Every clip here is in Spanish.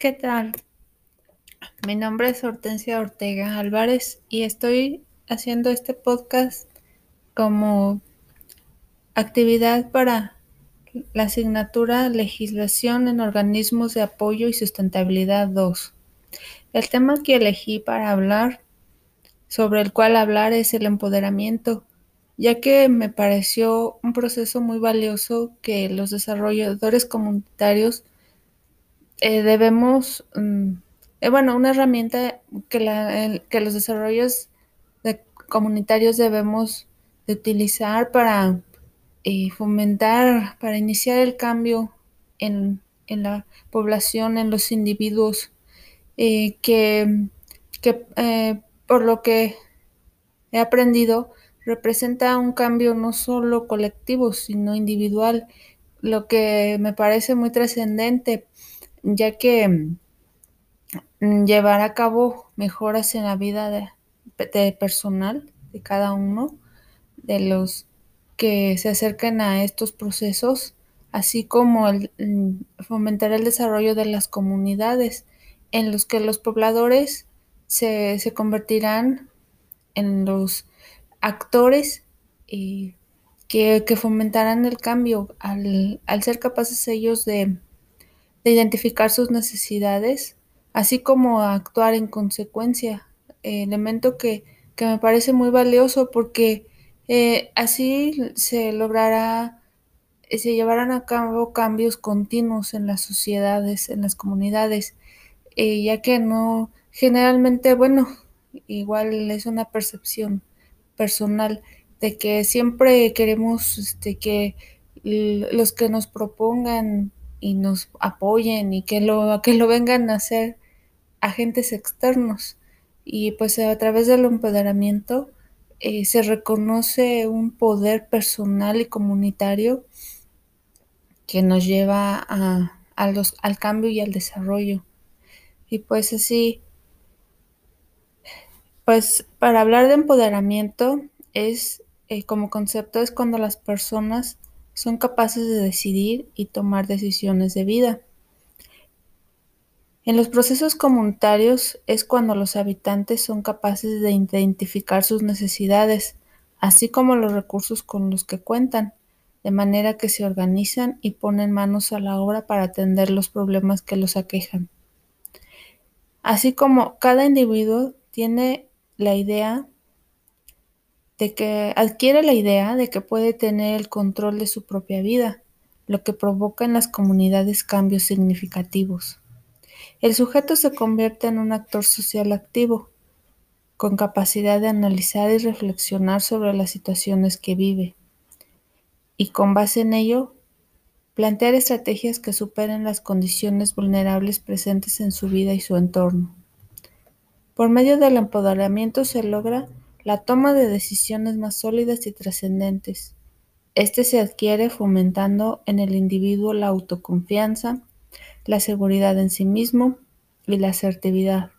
¿Qué tal? Mi nombre es Hortensia Ortega Álvarez y estoy haciendo este podcast como actividad para la asignatura Legislación en Organismos de Apoyo y Sustentabilidad 2. El tema que elegí para hablar, sobre el cual hablar, es el empoderamiento, ya que me pareció un proceso muy valioso que los desarrolladores comunitarios eh, debemos, mm, eh, bueno, una herramienta que, la, que los desarrollos comunitarios debemos de utilizar para eh, fomentar, para iniciar el cambio en, en, la población, en los individuos, que, que por lo que he aprendido, representa un cambio no solo colectivo, sino individual, lo que me parece muy trascendente ya que mm, llevar a cabo mejoras en la vida de, personal de cada uno de los que se acerquen a estos procesos, así como mm, fomentar el desarrollo de las comunidades en los que los pobladores se, convertirán en los actores y que, fomentarán el cambio al, al ser capaces ellos de de identificar sus necesidades, así como actuar en consecuencia, elemento que, me parece muy valioso porque eh, así se logrará, se llevarán a cabo cambios continuos en las sociedades, en las comunidades, eh, ya que no, generalmente, bueno, igual es una percepción personal de que siempre queremos este, que los que nos propongan y nos apoyen y que lo, que lo vengan a hacer agentes externos. Y pues a través del empoderamiento eh, se reconoce un poder personal y comunitario que nos lleva a, al cambio y al desarrollo. Y pues así, pues para hablar de empoderamiento es eh, como concepto es cuando las personas son capaces de decidir y tomar decisiones de vida. En los procesos comunitarios es cuando los habitantes son capaces de identificar sus necesidades, así como los recursos con los que cuentan, de manera que se organizan y ponen manos a la obra para atender los problemas que los aquejan. Así como cada individuo tiene la idea de que adquiere la idea de que puede tener el control de su propia vida, lo que provoca en las comunidades cambios significativos. El sujeto se convierte en un actor social activo, con capacidad de analizar y reflexionar sobre las situaciones que vive, y con base en ello, plantear estrategias que superen las condiciones vulnerables presentes en su vida y su entorno. Por medio del empoderamiento se logra la toma de decisiones más sólidas y trascendentes. Este se adquiere fomentando en el individuo la autoconfianza, la seguridad en sí mismo y la asertividad.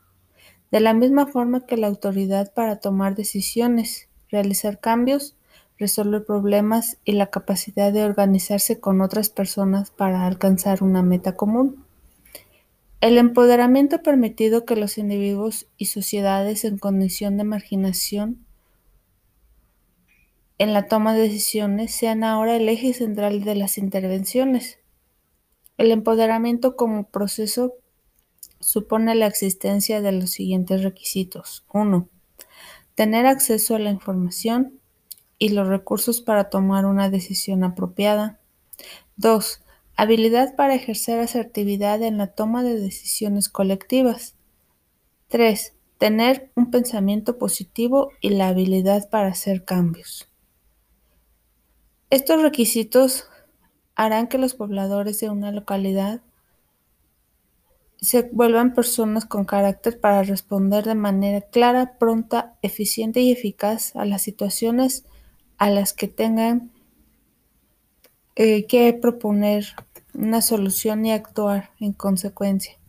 De la misma forma que la autoridad para tomar decisiones, realizar cambios, resolver problemas y la capacidad de organizarse con otras personas para alcanzar una meta común. El empoderamiento ha permitido que los individuos y sociedades en condición de marginación en la toma de decisiones sean ahora el eje central de las intervenciones. El empoderamiento como proceso supone la existencia de los siguientes requisitos. 1. Tener acceso a la información y los recursos para tomar una decisión apropiada. 2 Habilidad para ejercer asertividad en la toma de decisiones colectivas. 3. Tener un pensamiento positivo y la habilidad para hacer cambios. Estos requisitos harán que los pobladores de una localidad se vuelvan personas con carácter para responder de manera clara, pronta, eficiente y eficaz a las situaciones a las que tengan eh, que proponer una solución y actuar en consecuencia.